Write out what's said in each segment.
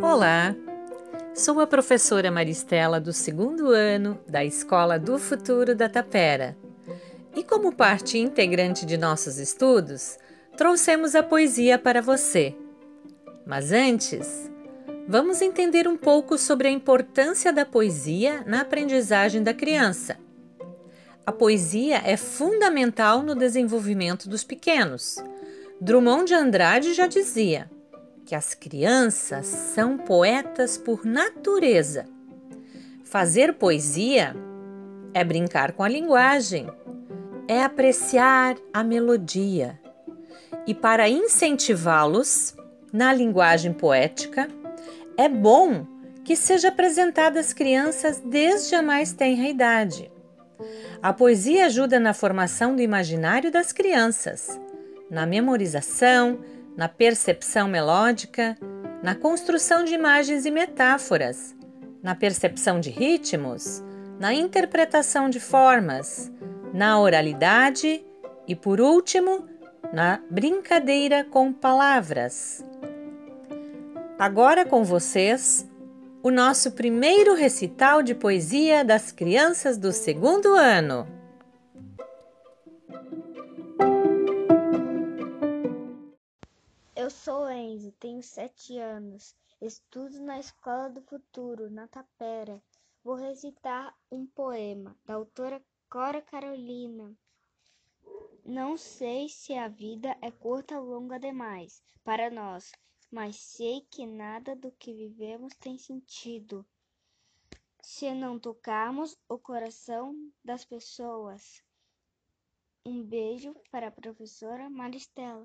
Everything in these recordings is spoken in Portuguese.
Olá, sou a professora Maristela do segundo ano da Escola do Futuro da Tapera. E como parte integrante de nossos estudos, trouxemos a poesia para você. Mas antes, vamos entender um pouco sobre a importância da poesia na aprendizagem da criança. A poesia é fundamental no desenvolvimento dos pequenos. Drummond de Andrade já dizia que as crianças são poetas por natureza. Fazer poesia é brincar com a linguagem, é apreciar a melodia. E para incentivá-los na linguagem poética, é bom que seja apresentada às crianças desde a mais tenra idade. A poesia ajuda na formação do imaginário das crianças, na memorização, na percepção melódica, na construção de imagens e metáforas, na percepção de ritmos, na interpretação de formas, na oralidade e, por último, na brincadeira com palavras. Agora com vocês, o nosso primeiro recital de poesia das crianças do segundo ano. Eu sou Enzo, tenho sete anos, estudo na Escola do Futuro, na Tapera. Vou recitar um poema da autora Cora Carolina. Não sei se a vida é curta ou longa demais para nós, mas sei que nada do que vivemos tem sentido se não tocarmos o coração das pessoas. Um beijo para a professora Maristela.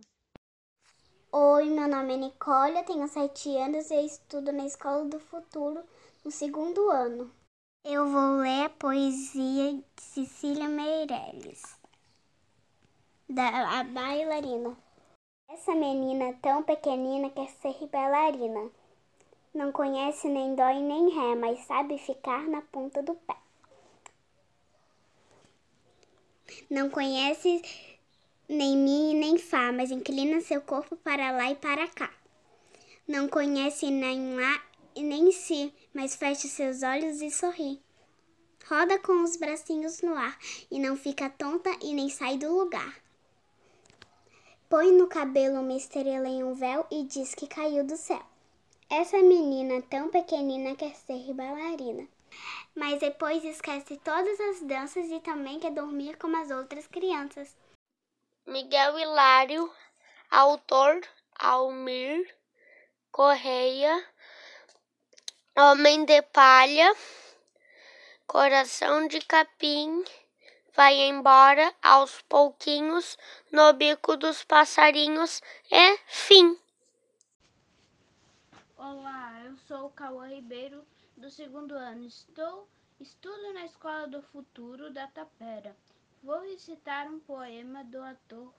Oi, meu nome é Nicole, eu tenho sete anos e estudo na Escola do Futuro, no segundo ano. Eu vou ler a poesia de Cecília Meirelles, da bailarina. Essa menina tão pequenina quer ser bailarina. Não conhece nem dó e nem ré, mas sabe ficar na ponta do pé. Não conhece nem mi nem fá, mas inclina seu corpo para lá e para cá. Não conhece nem lá e nem si, mas fecha seus olhos e sorri. Roda com os bracinhos no ar e não fica tonta e nem sai do lugar. Põe no cabelo uma estrela em um véu e diz que caiu do céu. Essa menina tão pequenina quer ser bailarina, mas depois esquece todas as danças e também quer dormir como as outras crianças. Miguel Hilário, autor Almir Correia, Homem de Palha, Coração de Capim, vai embora aos pouquinhos no bico dos passarinhos e fim. Olá, eu sou o Cauã Ribeiro do segundo ano. Estou estudo na Escola do Futuro da Tapera. Vou recitar um poema do ator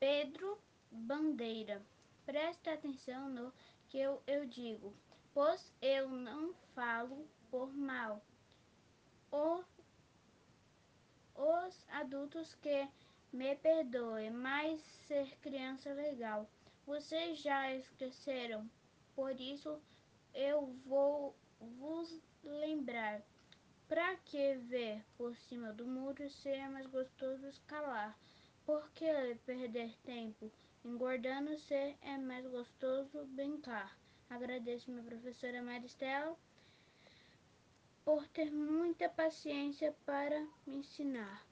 Pedro Bandeira. Preste atenção no que eu, eu digo, pois eu não falo por mal. O, os adultos que me perdoem, mas ser criança é legal. Vocês já esqueceram, por isso eu vou vos lembrar. Pra que ver por cima do muro se é mais gostoso escalar? Por que perder tempo? Engordando se é mais gostoso brincar. Agradeço minha professora Maristela por ter muita paciência para me ensinar.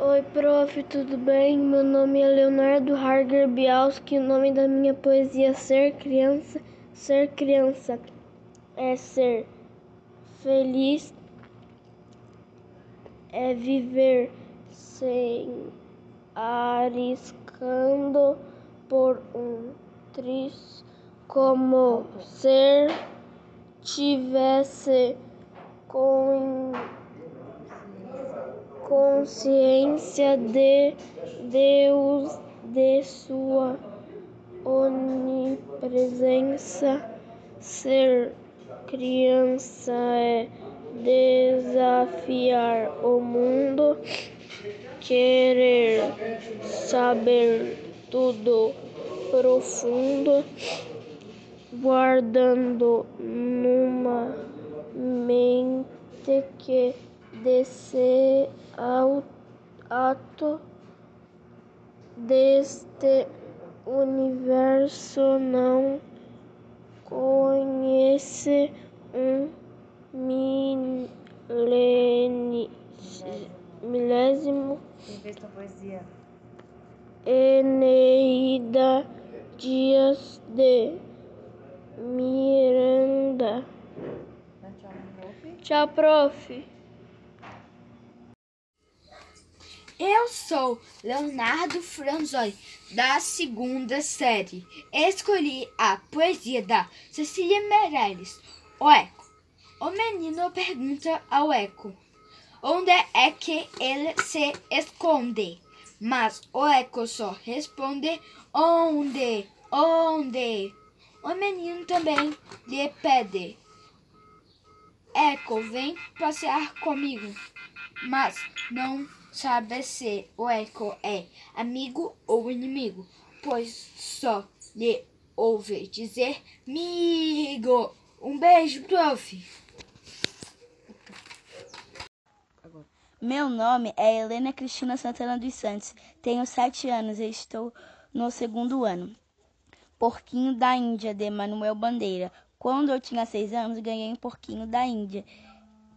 Oi, prof, tudo bem? Meu nome é Leonardo Harger Bialski. O nome da minha poesia é Ser Criança. Ser criança é ser feliz é viver sem arriscando por um triz como ser tivesse com consciência de Deus de sua onipresença ser criança é desafiar o mundo querer saber tudo profundo, guardando numa mente que desse ato deste universo não conhece um milésimo Eneida Dias de Miranda. Tchau, prof. Eu sou Leonardo Franzoi, da segunda série. Escolhi a poesia da Cecília Meirelles, O Eco. O menino pergunta ao eco onde é que ele se esconde. Mas o eco só responde onde, onde. O menino também lhe pede. Eco, vem passear comigo. Mas não sabe se o Eco é amigo ou inimigo, pois só lhe ouve dizer migo. Um beijo, prof. Meu nome é Helena Cristina Santana dos Santos. Tenho sete anos e estou no segundo ano. Porquinho da Índia, de Manuel Bandeira. Quando eu tinha seis anos, ganhei um porquinho da Índia.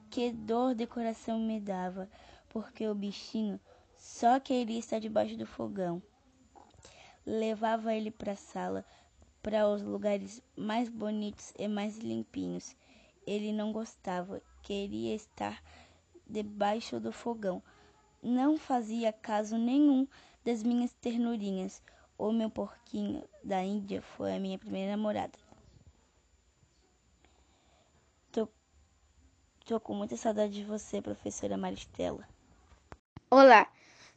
Que dor de coração me dava, porque o bichinho só queria estar debaixo do fogão. Levava ele para a sala, para os lugares mais bonitos e mais limpinhos. Ele não gostava, queria estar debaixo do fogão. Não fazia caso nenhum das minhas ternurinhas. O meu porquinho da Índia foi a minha primeira namorada. Tô, tô com muita saudade de você, professora Maristela. Olá,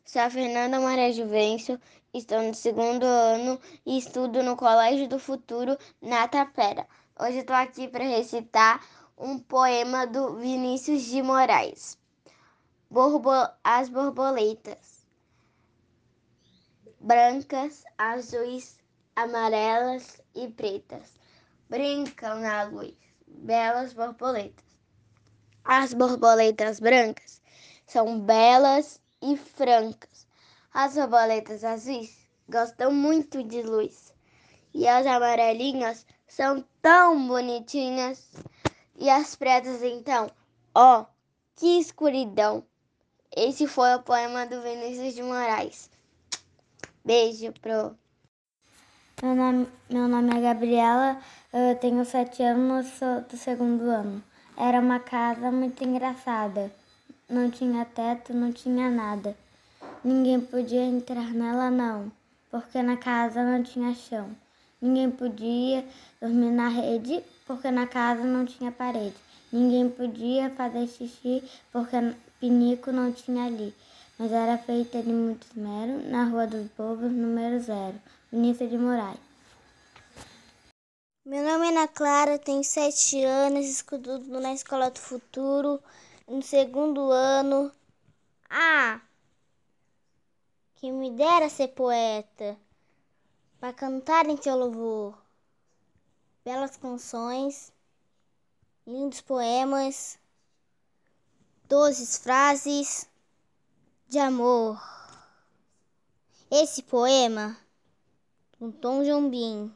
sou a Fernanda Maria Juvencio, estou no segundo ano e estudo no Colégio do Futuro, na Tapera. Hoje estou aqui para recitar um poema do Vinícius de Moraes borbo as borboletas brancas, azuis, amarelas e pretas brincam na luz, belas borboletas. As borboletas brancas são belas e francas. As borboletas azuis gostam muito de luz. E as amarelinhas são tão bonitinhas. E as pretas, então, ó, oh, que escuridão! Esse foi o poema do Vinícius de Moraes. Beijo pro. Meu nome, meu nome é Gabriela, eu tenho sete anos, sou do segundo ano. Era uma casa muito engraçada. Não tinha teto, não tinha nada. Ninguém podia entrar nela, não, porque na casa não tinha chão. Ninguém podia dormir na rede, porque na casa não tinha parede. Ninguém podia fazer xixi, porque pinico não tinha ali, mas era feita de muito esmero, na Rua dos Bobos, número zero, Vinícius de Moraes. Meu nome é Ana Clara, tenho sete anos, estudo na Escola do Futuro, no segundo ano. Ah, que me dera ser poeta, para cantar em teu louvor. Belas canções, lindos poemas doces frases de amor. Esse poema, do Tom Jobim.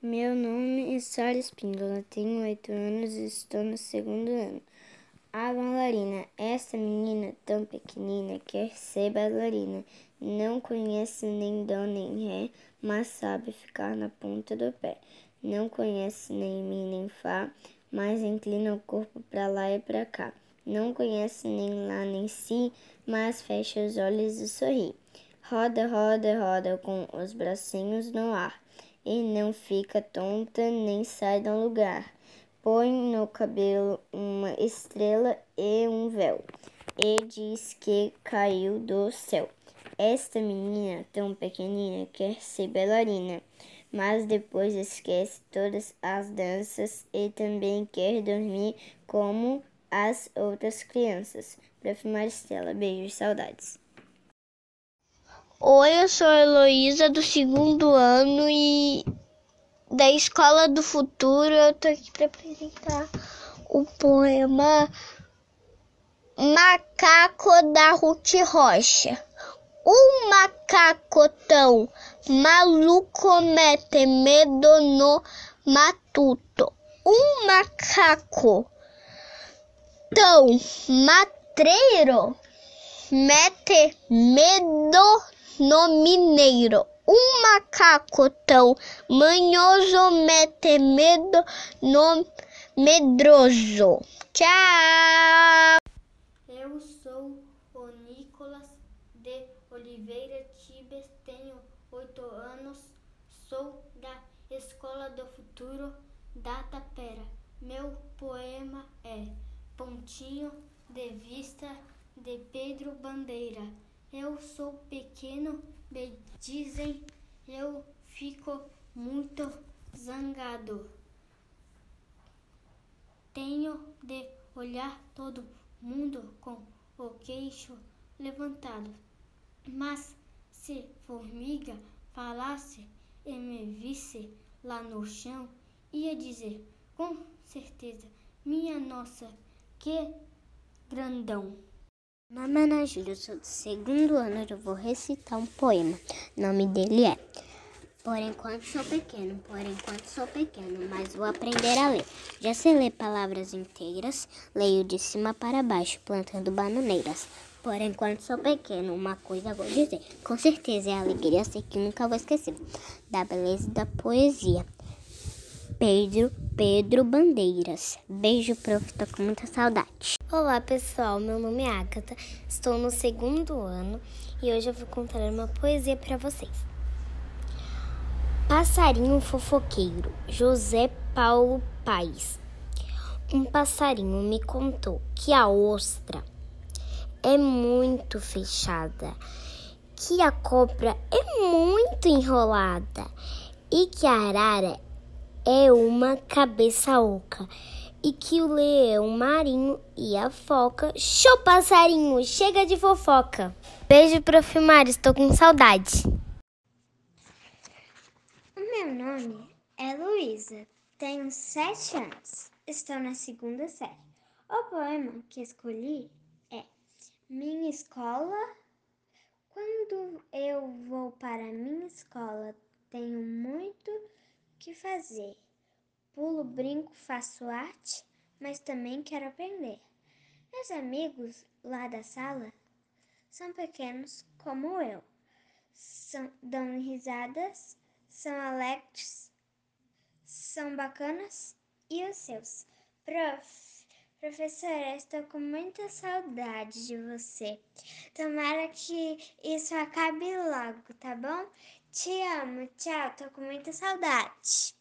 Meu nome é Sara Espíndola, tenho oito anos e estou no segundo ano. A bailarina, essa menina tão pequenina quer ser bailarina. Não conhece nem dó nem ré, mas sabe ficar na ponta do pé. Não conhece nem mi nem fá, mas inclina o corpo para lá e para cá. Não conhece nem lá nem si, mas fecha os olhos e sorri. Roda, roda, roda com os bracinhos no ar e não fica tonta nem sai do lugar. Põe no cabelo uma estrela e um véu e diz que caiu do céu. Esta menina tão pequenina quer ser bailarina mas depois esquece todas as danças e também quer dormir como as outras crianças. Prof. Maristela. Beijos, saudades. Oi, eu sou a Heloísa do segundo ano e da Escola do Futuro. Eu tô aqui para apresentar o poema Macaco da Ruth Rocha. Um macaco tão maluco mete medo no matuto. Um macaco tão matreiro mete medo no mineiro. Um macaco tão manhoso mete medo no medroso. Tchau! Eu sou o Nicolas de Oliveira Tibes, tenho oito anos, sou da Escola do Futuro da Tapera. Meu poema é Pontinho de Vista de Pedro Bandeira. Eu sou pequeno, me dizem, eu fico muito zangado. Tenho de olhar todo mundo com o queixo levantado. Mas se formiga falasse e me visse lá no chão, ia dizer com certeza: Minha nossa, que grandão! Meu nome é Júlia, sou do segundo ano, eu vou recitar um poema. O nome dele é Por enquanto sou pequeno, por enquanto sou pequeno, mas vou aprender a ler. Já sei ler palavras inteiras, leio de cima para baixo, plantando bananeiras. Por enquanto sou pequeno, uma coisa vou dizer. Com certeza é a alegria, sei que nunca vou esquecer. Da beleza e da poesia. Pedro, Pedro Bandeiras. Beijo, prof, tô com muita saudade. Olá, pessoal. Meu nome é Agatha. Estou no segundo ano e hoje eu vou contar uma poesia para vocês. Passarinho fofoqueiro, José Paulo Paes. Um passarinho me contou que a ostra é muito fechada, que a cobra é muito enrolada e que a arara é uma cabeça oca e que o leão marinho e a foca. Show, passarinho! Chega de fofoca! Beijo, prof. Mário, estou com saudade. O meu nome é Luísa, tenho sete anos, estou na segunda série. O poema que escolhi é Minha Escola. Quando eu vou para minha escola, tenho muito que fazer. Pulo, brinco, faço arte, mas também quero aprender. Meus amigos lá da sala são pequenos como eu. São, dão risadas, são alegres, são bacanas e os seus. Prof, professora, estou com muita saudade de você. Tomara que isso acabe logo, tá bom? Te amo, tchau, tô com muita saudade.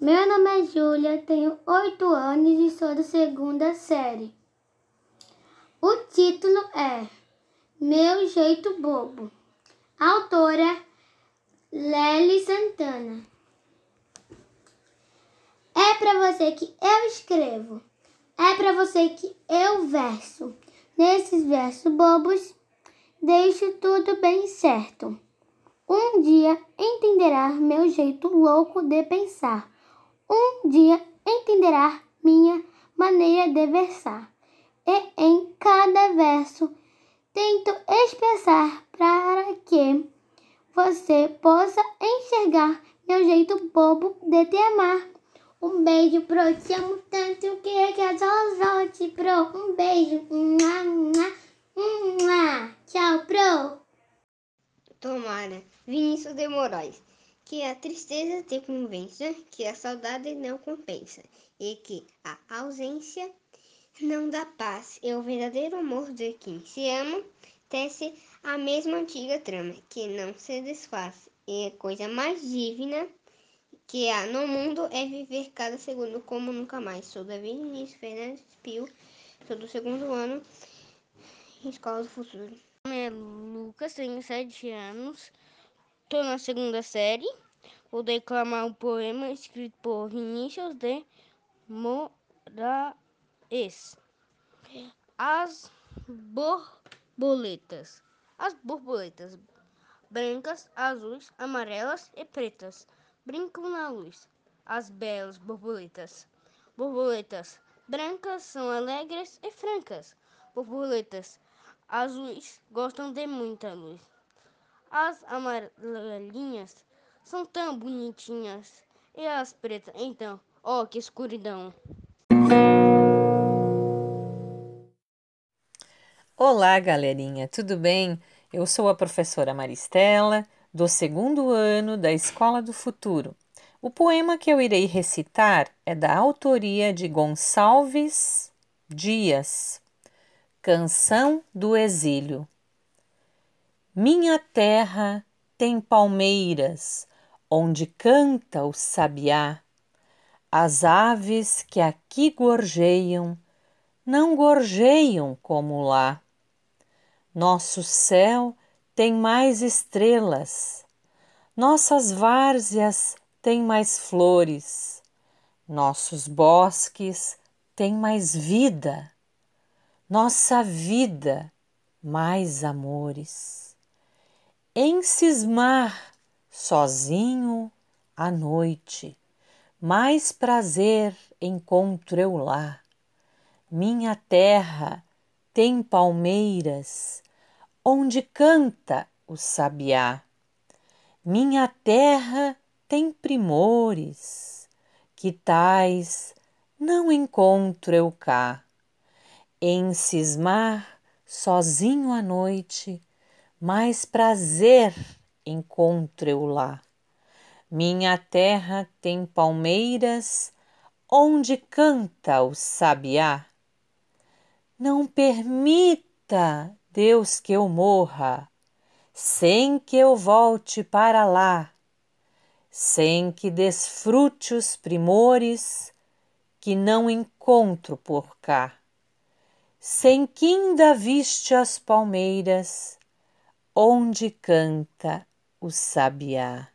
Meu nome é Júlia, tenho oito anos e sou da segunda série. O título é Meu Jeito Bobo. Autora Lely Santana. É para você que eu escrevo, é para você que eu verso. Nesses versos bobos, deixo tudo bem certo. Um dia entenderá meu jeito louco de pensar. Um dia entenderá minha maneira de versar. E em cada verso tento expressar para que você possa enxergar meu jeito bobo de te amar. Um beijo pro te amo tanto que é que a volte pro. Um beijo. Mua, mua. Tchau, pro. Tomara, Vinícius de Moraes que a tristeza te convença, que a saudade não compensa, e que a ausência não dá paz, e o verdadeiro amor de quem se ama tece a mesma antiga trama, que não se desfaz, e a coisa mais divina que há no mundo é viver cada segundo como nunca mais. Sou Davi Vinícius Fernandes Pio, sou do segundo ano, Escola do Futuro. Nome é Lucas, tenho sete anos, estou na segunda série. Vou declamar um poema escrito por Vinícius de Moraes. As borboletas. As borboletas brancas, azuis, amarelas e pretas brincam na luz. As belas borboletas. Borboletas brancas são alegres e francas. Borboletas azuis gostam de muita luz. As amarelinhas são tão bonitinhas. E as pretas, então, ó, oh, que escuridão. Olá, galerinha, tudo bem? Eu sou a professora Maristela, do segundo ano da Escola do Futuro. O poema que eu irei recitar é da autoria de Gonçalves Dias, Canção do Exílio. Minha terra tem palmeiras, onde canta o sabiá. As aves que aqui gorjeiam, não gorjeiam como lá. Nosso céu tem mais estrelas, nossas várzeas têm mais flores, nossos bosques têm mais vida, nossa vida mais amores em cismar sozinho à noite. Mais prazer encontro eu lá. Minha terra tem palmeiras, onde canta o sabiá. Minha terra tem primores, que tais não encontro eu cá. Em cismar sozinho à noite, mais prazer encontro eu lá. Minha terra tem palmeiras onde canta o sabiá. Não permita, Deus, que eu morra, sem que eu volte para lá, sem que desfrute os primores que não encontro por cá, sem que ainda viste as palmeiras onde canta o sabiá.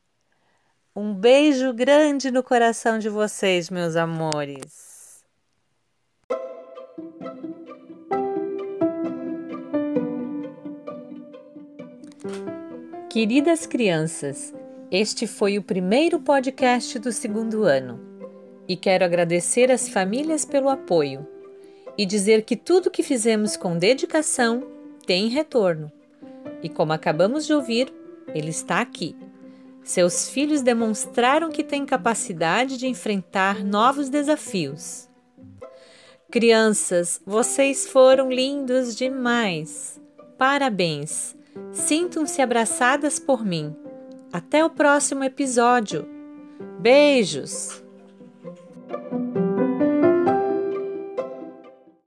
Um beijo grande no coração de vocês, meus amores. Queridas crianças, este foi o primeiro podcast do segundo ano e quero agradecer às famílias pelo apoio e dizer que tudo que fizemos com dedicação tem retorno. E como acabamos de ouvir, ele está aqui. Seus filhos demonstraram que têm capacidade de enfrentar novos desafios. Crianças, vocês foram lindos demais. Parabéns! Sintam-se abraçadas por mim. Até o próximo episódio. Beijos!